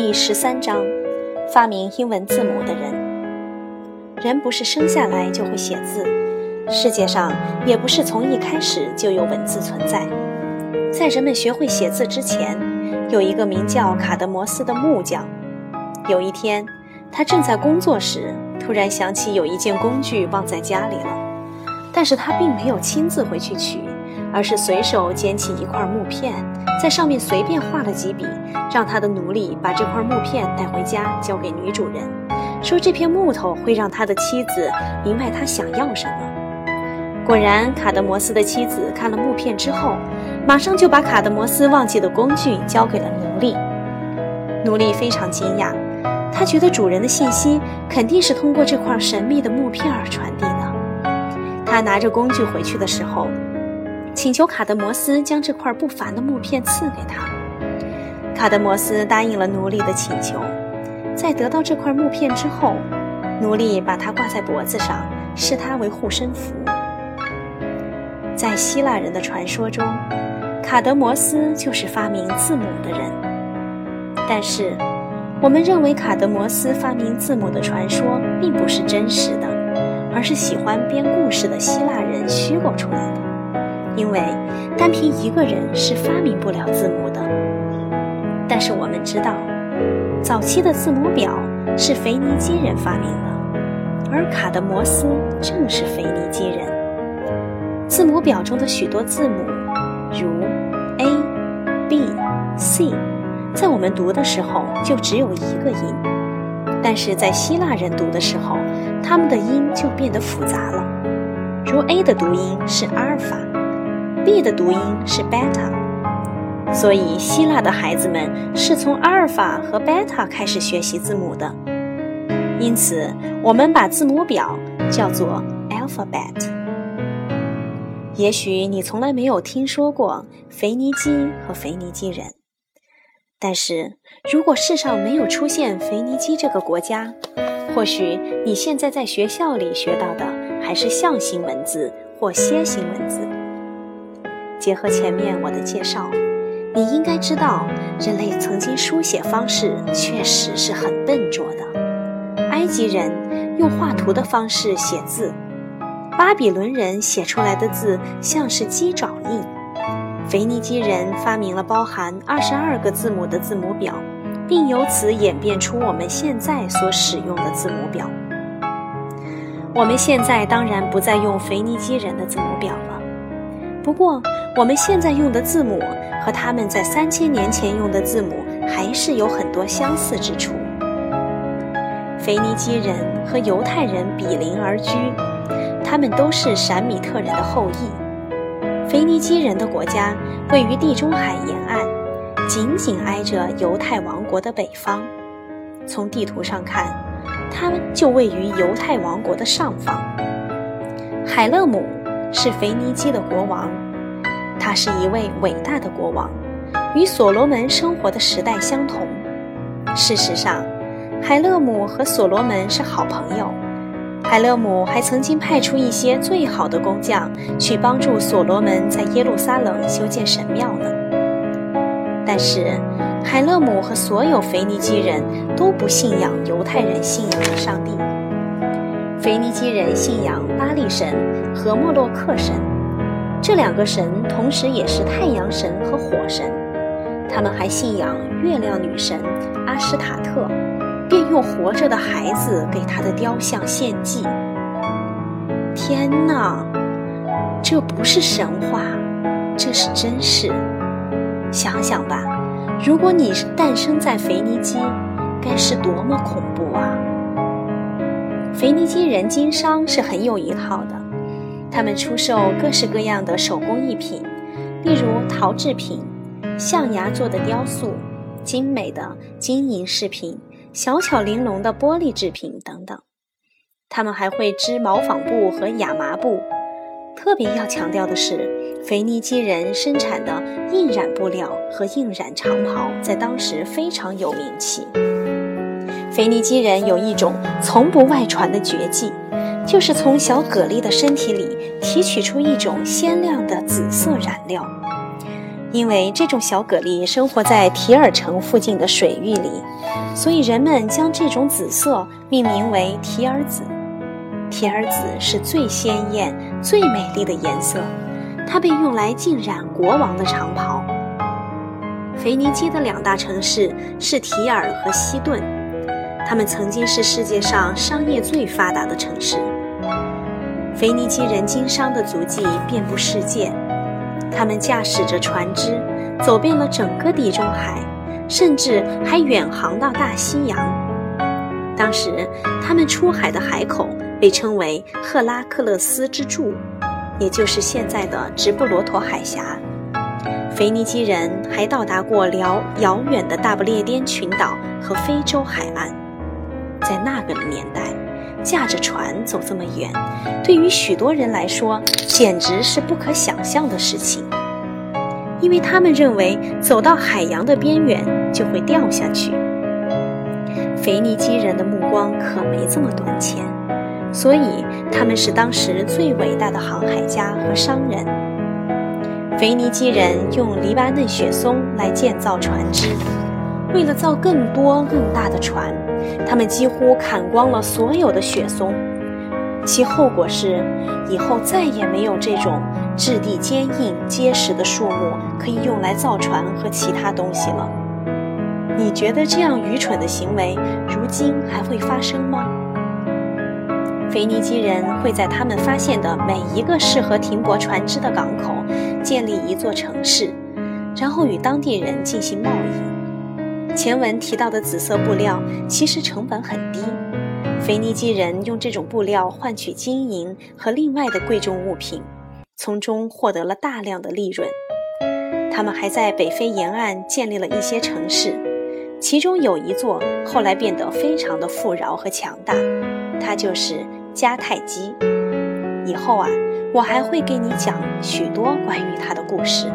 第十三章：发明英文字母的人。人不是生下来就会写字，世界上也不是从一开始就有文字存在。在人们学会写字之前，有一个名叫卡德摩斯的木匠。有一天，他正在工作时，突然想起有一件工具忘在家里了，但是他并没有亲自回去取。而是随手捡起一块木片，在上面随便画了几笔，让他的奴隶把这块木片带回家交给女主人，说这片木头会让他的妻子明白他想要什么。果然，卡德摩斯的妻子看了木片之后，马上就把卡德摩斯忘记的工具交给了奴隶。奴隶非常惊讶，他觉得主人的信息肯定是通过这块神秘的木片而传递的。他拿着工具回去的时候。请求卡德摩斯将这块不凡的木片赐给他。卡德摩斯答应了奴隶的请求。在得到这块木片之后，奴隶把它挂在脖子上，视它为护身符。在希腊人的传说中，卡德摩斯就是发明字母的人。但是，我们认为卡德摩斯发明字母的传说并不是真实的，而是喜欢编故事的希腊人虚构出来的。因为单凭一个人是发明不了字母的，但是我们知道，早期的字母表是腓尼基人发明的，而卡德摩斯正是腓尼基人。字母表中的许多字母，如 A、B、C，在我们读的时候就只有一个音，但是在希腊人读的时候，他们的音就变得复杂了。如 A 的读音是阿尔法。B 的读音是 beta，所以希腊的孩子们是从阿尔法和 beta 开始学习字母的。因此，我们把字母表叫做 alphabet。也许你从来没有听说过腓尼基和腓尼基人，但是如果世上没有出现腓尼基这个国家，或许你现在在学校里学到的还是象形文字或楔形文字。结合前面我的介绍，你应该知道，人类曾经书写方式确实是很笨拙的。埃及人用画图的方式写字，巴比伦人写出来的字像是鸡爪印，腓尼基人发明了包含二十二个字母的字母表，并由此演变出我们现在所使用的字母表。我们现在当然不再用腓尼基人的字母表了。不过，我们现在用的字母和他们在三千年前用的字母还是有很多相似之处。腓尼基人和犹太人比邻而居，他们都是闪米特人的后裔。腓尼基人的国家位于地中海沿岸，紧紧挨着犹太王国的北方。从地图上看，他们就位于犹太王国的上方。海勒姆。是腓尼基的国王，他是一位伟大的国王，与所罗门生活的时代相同。事实上，海勒姆和所罗门是好朋友。海勒姆还曾经派出一些最好的工匠去帮助所罗门在耶路撒冷修建神庙呢。但是，海勒姆和所有腓尼基人都不信仰犹太人信仰的上帝。腓尼基人信仰巴力神和莫洛克神，这两个神同时也是太阳神和火神。他们还信仰月亮女神阿什塔特，便用活着的孩子给他的雕像献祭。天哪，这不是神话，这是真事。想想吧，如果你诞生在腓尼基，该是多么恐怖啊！腓尼基人经商是很有一套的，他们出售各式各样的手工艺品，例如陶制品、象牙做的雕塑、精美的金银饰品、小巧玲珑的玻璃制品等等。他们还会织毛纺布和亚麻布。特别要强调的是，腓尼基人生产的印染布料和印染长袍在当时非常有名气。腓尼基人有一种从不外传的绝技，就是从小蛤蜊的身体里提取出一种鲜亮的紫色染料。因为这种小蛤蜊生活在提尔城附近的水域里，所以人们将这种紫色命名为提尔紫。提尔紫是最鲜艳、最美丽的颜色，它被用来浸染国王的长袍。腓尼基的两大城市是提尔和西顿，他们曾经是世界上商业最发达的城市。腓尼基人经商的足迹遍布世界。他们驾驶着船只，走遍了整个地中海，甚至还远航到大西洋。当时，他们出海的海口被称为赫拉克勒斯之柱，也就是现在的直布罗陀海峡。腓尼基人还到达过辽遥远的大不列颠群岛和非洲海岸。在那个年代，驾着船走这么远，对于许多人来说简直是不可想象的事情，因为他们认为走到海洋的边缘就会掉下去。腓尼基人的目光可没这么短浅，所以他们是当时最伟大的航海家和商人。腓尼基人用黎巴嫩雪松来建造船只，为了造更多更大的船。他们几乎砍光了所有的雪松，其后果是，以后再也没有这种质地坚硬结实的树木可以用来造船和其他东西了。你觉得这样愚蠢的行为，如今还会发生吗？腓尼基人会在他们发现的每一个适合停泊船只的港口建立一座城市，然后与当地人进行贸易。前文提到的紫色布料其实成本很低，腓尼基人用这种布料换取金银和另外的贵重物品，从中获得了大量的利润。他们还在北非沿岸建立了一些城市，其中有一座后来变得非常的富饶和强大，它就是迦太基。以后啊，我还会给你讲许多关于它的故事。